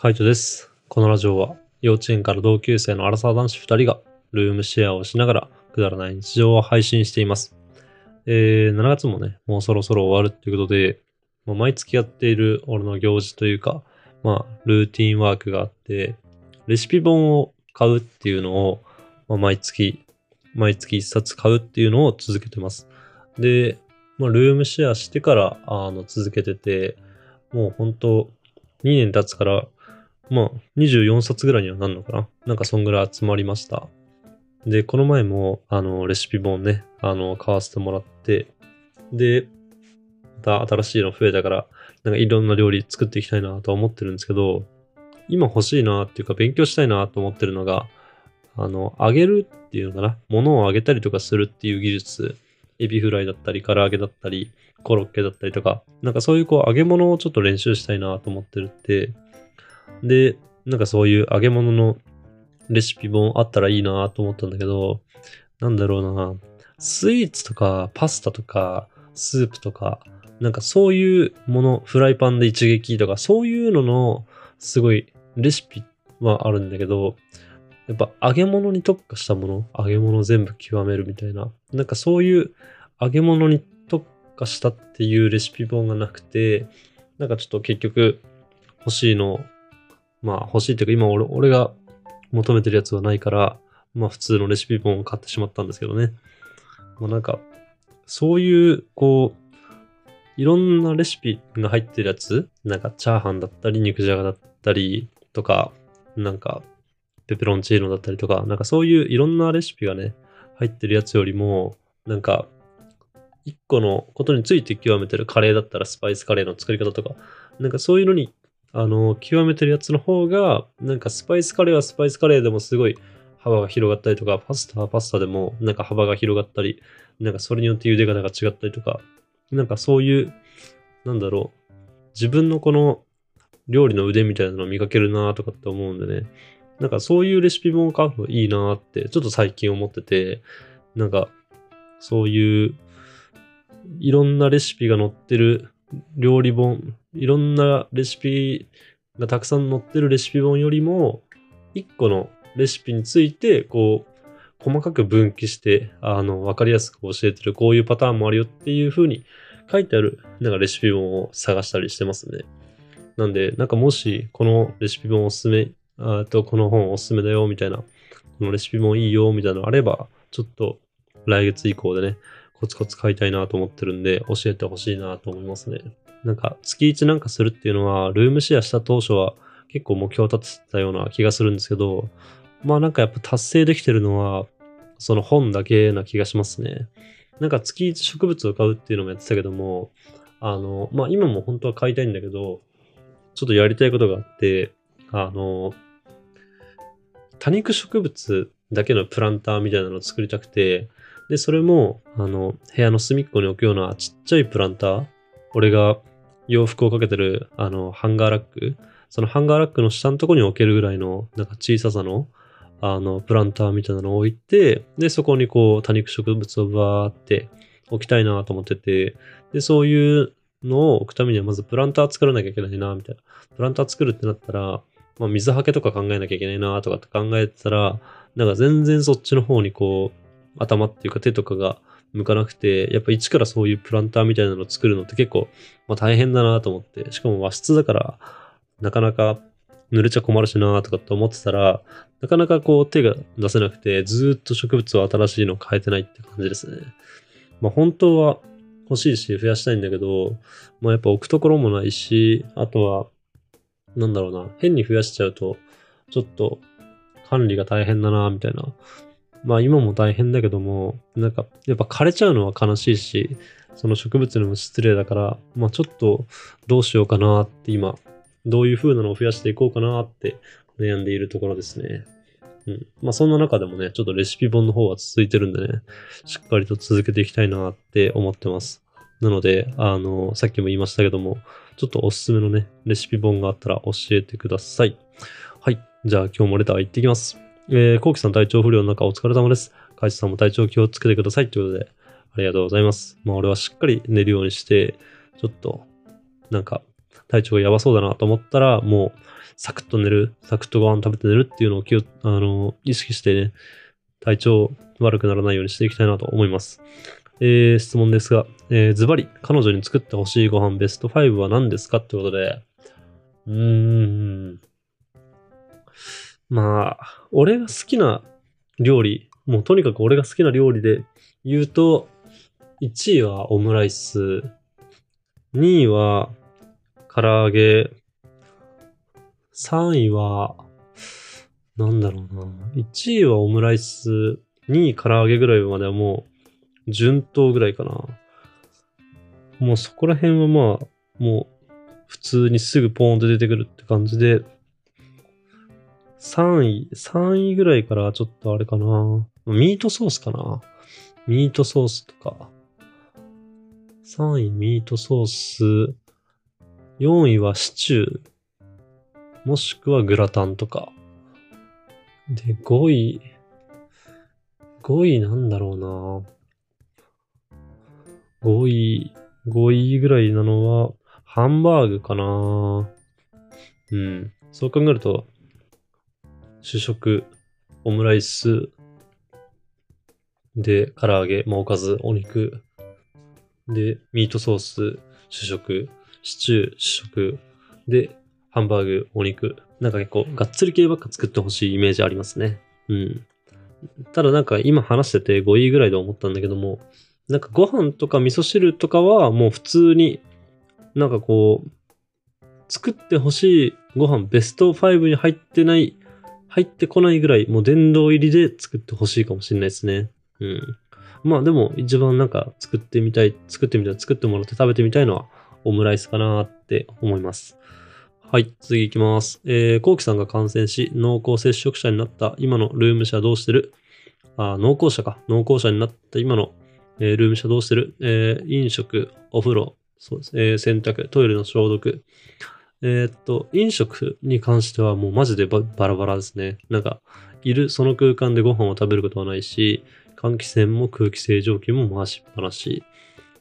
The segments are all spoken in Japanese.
カイトです。このラジオは幼稚園から同級生のアラサー男子2人がルームシェアをしながらくだらない日常を配信しています。えー、7月もね、もうそろそろ終わるっていうことで、まあ、毎月やっている俺の行事というか、まあ、ルーティンワークがあって、レシピ本を買うっていうのを、まあ、毎月、毎月1冊買うっていうのを続けてます。で、まあ、ルームシェアしてから、あの、続けてて、もう本当2年経つから、まあ、24冊ぐらいにはなるのかな？なんかそんぐらい集まりました。で、この前も、あの、レシピ本ね、あの、買わせてもらって、で、また新しいの増えたから、なんかいろんな料理作っていきたいなと思ってるんですけど、今欲しいなっていうか勉強したいなと思ってるのが、あの、揚げるっていうのかな？物を揚げたりとかするっていう技術、エビフライだったり、唐揚げだったり、コロッケだったりとか、なんかそういうこう揚げ物をちょっと練習したいなと思ってるって、で、なんかそういう揚げ物のレシピ本あったらいいなと思ったんだけど、なんだろうな、スイーツとかパスタとかスープとか、なんかそういうもの、フライパンで一撃とか、そういうののすごいレシピはあるんだけど、やっぱ揚げ物に特化したもの、揚げ物全部極めるみたいな、なんかそういう揚げ物に特化したっていうレシピ本がなくて、なんかちょっと結局欲しいの、まあ欲しいっていうか今俺俺が求めてるやつはないから、まあ普通のレシピ本を買ってしまったんですけどね。まあなんか、そういう、こう、いろんなレシピが入ってるやつ、なんかチャーハンだったり、肉じゃがだったりとか、なんか、ペペロンチーノだったりとか、なんかそういういろんなレシピがね、入ってるやつよりも、なんか、一個のことについて極めてるカレーだったらスパイスカレーの作り方とか、なんかそういうのに、あの、極めてるやつの方が、なんかスパイスカレーはスパイスカレーでもすごい幅が広がったりとか、パスタはパスタでもなんか幅が広がったり、なんかそれによって茹で方が違ったりとか、なんかそういう、なんだろう、自分のこの料理の腕みたいなのを見かけるなとかって思うんでね、なんかそういうレシピ本を買うのいいなって、ちょっと最近思ってて、なんかそういういろんなレシピが載ってる料理本、いろんなレシピがたくさん載ってるレシピ本よりも、一個のレシピについて、こう、細かく分岐して、あの、わかりやすく教えてる、こういうパターンもあるよっていう風に書いてある、なんかレシピ本を探したりしてますね。なんで、なんかもし、このレシピ本おすすめ、あと、この本おすすめだよ、みたいな、このレシピ本いいよ、みたいなのあれば、ちょっと来月以降でね、コツコツ買いたいなと思ってるんで、教えてほしいなと思いますね。なんか、月1なんかするっていうのは、ルームシェアした当初は結構目標を立ててたような気がするんですけど、まあなんかやっぱ達成できてるのは、その本だけな気がしますね。なんか月1植物を買うっていうのもやってたけども、あの、まあ今も本当は買いたいんだけど、ちょっとやりたいことがあって、あの、多肉植物だけのプランターみたいなのを作りたくて、で、それも、あの、部屋の隅っこに置くようなちっちゃいプランター。俺が洋服をかけてる、あの、ハンガーラック。そのハンガーラックの下のところに置けるぐらいの、なんか小ささの、あの、プランターみたいなのを置いて、で、そこにこう、多肉植物をバーって置きたいなと思ってて、で、そういうのを置くためにはまずプランター作らなきゃいけないな、みたいな。プランター作るってなったら、まあ、水はけとか考えなきゃいけないな、とかって考えてたら、なんか全然そっちの方にこう、頭っていうか手とかが向かなくて、やっぱ一からそういうプランターみたいなのを作るのって結構、まあ、大変だなと思って、しかも和室だから、なかなか濡れちゃ困るしなとかって思ってたら、なかなかこう手が出せなくて、ずっと植物を新しいの変えてないって感じですね。まあ本当は欲しいし増やしたいんだけど、まあやっぱ置くところもないし、あとは、なんだろうな、変に増やしちゃうと、ちょっと管理が大変だなみたいな。まあ今も大変だけども、なんかやっぱ枯れちゃうのは悲しいし、その植物にも失礼だから、まあちょっとどうしようかなって今、どういう風なのを増やしていこうかなって悩んでいるところですね。うん。まあそんな中でもね、ちょっとレシピ本の方は続いてるんでね、しっかりと続けていきたいなって思ってます。なので、あの、さっきも言いましたけども、ちょっとおすすめのね、レシピ本があったら教えてください。はい。じゃあ今日もレター行ってきます。えー、コウキさん体調不良の中お疲れ様です。カイチさんも体調気をつけてくださいということで、ありがとうございます。まあ俺はしっかり寝るようにして、ちょっと、なんか、体調がやばそうだなと思ったら、もうサクッと寝る、サクッとご飯食べて寝るっていうのを気を、あの、意識してね、体調悪くならないようにしていきたいなと思います。えー、質問ですが、えー、ズバリ、彼女に作ってほしいご飯ベスト5は何ですかってことで、うーん。まあ、俺が好きな料理、もうとにかく俺が好きな料理で言うと、1位はオムライス、2位は唐揚げ、3位は、なんだろうな。1位はオムライス、2位唐揚げぐらいまではもう、順当ぐらいかな。もうそこら辺はまあ、もう、普通にすぐポーンと出てくるって感じで、3位、3位ぐらいからちょっとあれかな。ミートソースかな。ミートソースとか。3位ミートソース。4位はシチュー。もしくはグラタンとか。で、5位。5位なんだろうな。5位、5位ぐらいなのは、ハンバーグかな。うん。そう考えると、主食、オムライス、で、唐揚げ、まあ、おかず、お肉、で、ミートソース、主食、シチュー、主食、で、ハンバーグ、お肉。なんか結構、がっつり系ばっか作ってほしいイメージありますね。うん。ただなんか今話してて5位ぐらいで思ったんだけども、なんかご飯とか味噌汁とかはもう普通になんかこう、作ってほしいご飯ベスト5に入ってない、入ってこないぐらいもう殿堂入りで作ってほしいかもしれないですね。うん。まあでも一番なんか作ってみたい、作ってみたい、作ってもらって食べてみたいのはオムライスかなって思います。はい、次行きます。えー、コウキさんが感染し、濃厚接触者になった今のルームシェアどうしてる？あ、濃厚者か。濃厚者になった今の、えー、ルームシェアどうしてる？えー、飲食、お風呂、そうです、えー、洗濯、トイレの消毒。えー、っと、飲食に関してはもうマジでバラバラですね。なんか、いるその空間でご飯を食べることはないし、換気扇も空気清浄機も回しっぱなし。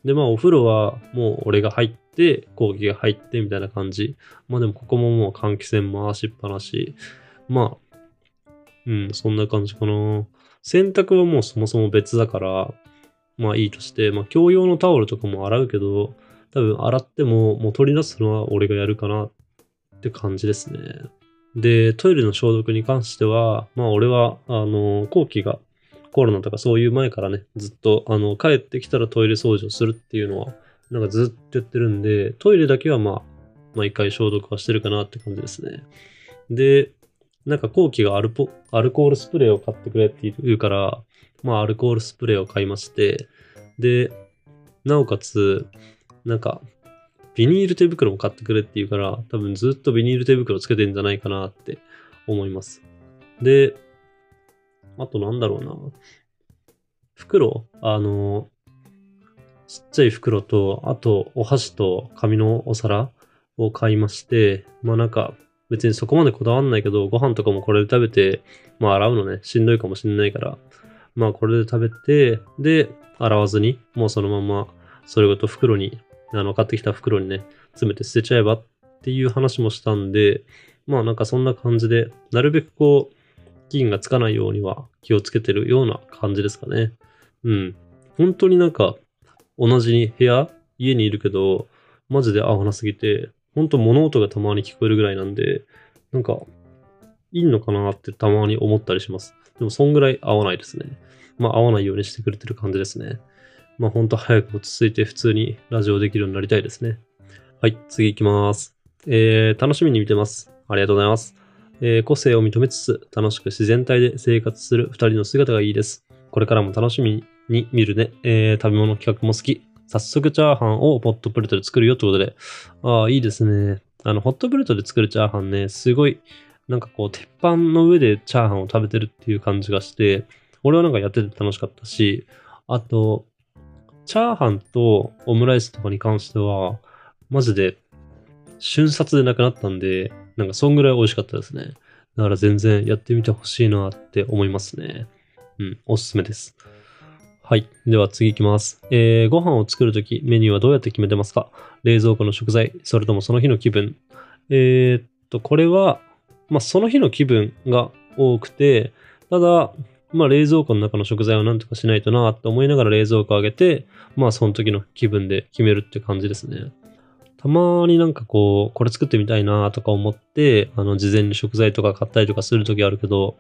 で、まあお風呂はもう俺が入って、後期が入ってみたいな感じ。まあでもここももう換気扇回しっぱなし。まあ、うん、そんな感じかな。洗濯はもうそもそも別だから、まあいいとして、まあ共用のタオルとかも洗うけど、多分洗ってももう取り出すのは俺がやるかなって感じですね。で、トイレの消毒に関しては、まあ俺は、あの、後期がコロナとかそういう前からね、ずっと、あの、帰ってきたらトイレ掃除をするっていうのは、なんかずっとやってるんで、トイレだけはまあ、毎回消毒はしてるかなって感じですね。で、なんか後期がアルポアルコールスプレーを買ってくれって言うから、まあアルコールスプレーを買いまして、で、なおかつ、なんか、ビニール手袋も買ってくれって言うから、多分ずっとビニール手袋つけてんじゃないかなって思います。で、あとなんだろうな。袋あの、ちっちゃい袋と、あとお箸と紙のお皿を買いまして、まあなんか別にそこまでこだわんないけど、ご飯とかもこれで食べて、まあ洗うのね、しんどいかもしんないから、まあこれで食べて、で、洗わずに、もうそのまま、それごと袋に、あの、買ってきた袋にね、詰めて捨てちゃえばっていう話もしたんで、まあなんかそんな感じで、なるべくこう、菌がつかないようには気をつけてるような感じですかね。うん。本当になんか、同じ部屋家にいるけど、マジで合わなすぎて、本当物音がたまに聞こえるぐらいなんで、なんか、いいのかなってたまに思ったりします。でも、そんぐらい合わないですね。まあ、合わないようにしてくれてる感じですね。まあ、ほんと早く落ち着いて普通にラジオできるようになりたいですね。はい、次行きます。えー、楽しみに見てます。ありがとうございます。えー、個性を認めつつ、楽しく自然体で生活する二人の姿がいいです。これからも楽しみに見るね。えー、食べ物企画も好き。早速チャーハンをポットプレートで作るよってことで。ああ、いいですね。あの、ホットプレートで作るチャーハンね、すごい、なんかこう、鉄板の上でチャーハンを食べてるっていう感じがして、俺はなんかやってて楽しかったし、あと、チャーハンとオムライスとかに関しては、マジで瞬殺でなくなったんで、なんかそんぐらい美味しかったですね。だから全然やってみてほしいなって思いますね。うん、おすすめです。はい。では次行きます。えー、ご飯を作るときメニューはどうやって決めてますか？冷蔵庫の食材、それともその日の気分。えー、っと、これはまあその日の気分が多くて、ただ、まあ冷蔵庫の中の食材をなんとかしないとなって思いながら冷蔵庫を上げて、まあその時の気分で決めるって感じですね。たまになんかこう、これ作ってみたいなとか思って、あの、事前に食材とか買ったりとかする時あるけど、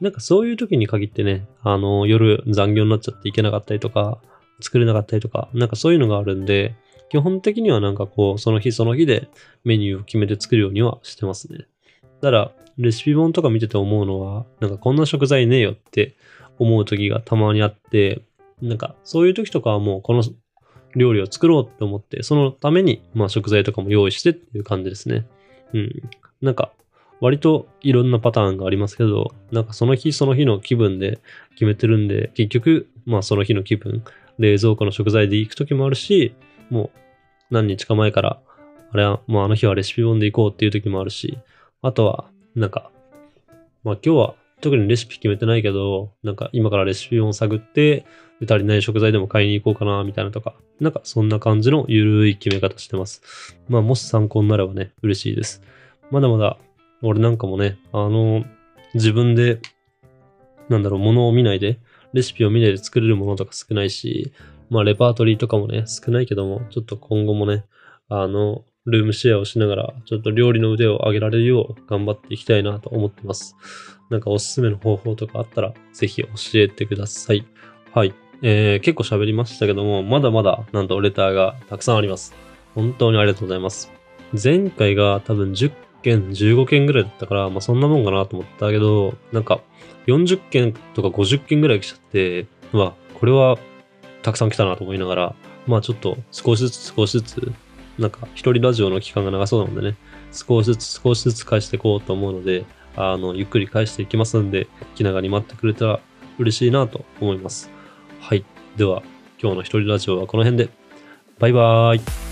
なんかそういう時に限ってね、あの、夜残業になっちゃっていけなかったりとか、作れなかったりとか、なんかそういうのがあるんで、基本的にはなんかこう、その日その日でメニューを決めて作るようにはしてますね。ただ、レシピ本とか見てて思うのは、なんかこんな食材ねえよって思う時がたまにあって、なんかそういう時とかはもうこの料理を作ろうって思って、そのために、まあ食材とかも用意してっていう感じですね。うん。なんか、割といろんなパターンがありますけど、なんかその日その日の気分で決めてるんで、結局、まあその日の気分、冷蔵庫の食材で行く時もあるし、もう何日か前から、あれは、もうあの日はレシピ本で行こうっていう時もあるし、あとは、なんか、まあ今日は特にレシピ決めてないけど、なんか今からレシピ本探って、足りない食材でも買いに行こうかな、みたいなとか、なんかそんな感じのゆるい決め方してます。まあもし参考になればね、嬉しいです。まだまだ、俺なんかもね、あの、自分で、なんだろう、物を見ないで、レシピを見ないで作れるものとか少ないし、まあレパートリーとかもね、少ないけども、ちょっと今後もね、あの、ルームシェアをしながら、ちょっと料理の腕を上げられるよう頑張っていきたいなと思ってます。なんかおすすめの方法とかあったら、ぜひ教えてください。はい。えー、結構喋りましたけども、まだまだなんとレターがたくさんあります。本当にありがとうございます。前回が多分10件、15件ぐらいだったから、まあそんなもんかなと思ったけど、なんか40件とか50件ぐらい来ちゃって、まあこれはたくさん来たなと思いながら、まあちょっと少しずつ少しずつ、なんか一人ラジオの期間が長そうなのでね、少しずつ少しずつ返していこうと思うので、あの、ゆっくり返していきますんで、気長に待ってくれたら嬉しいなと思います。はい。では、今日の一人ラジオはこの辺で。バイバーイ。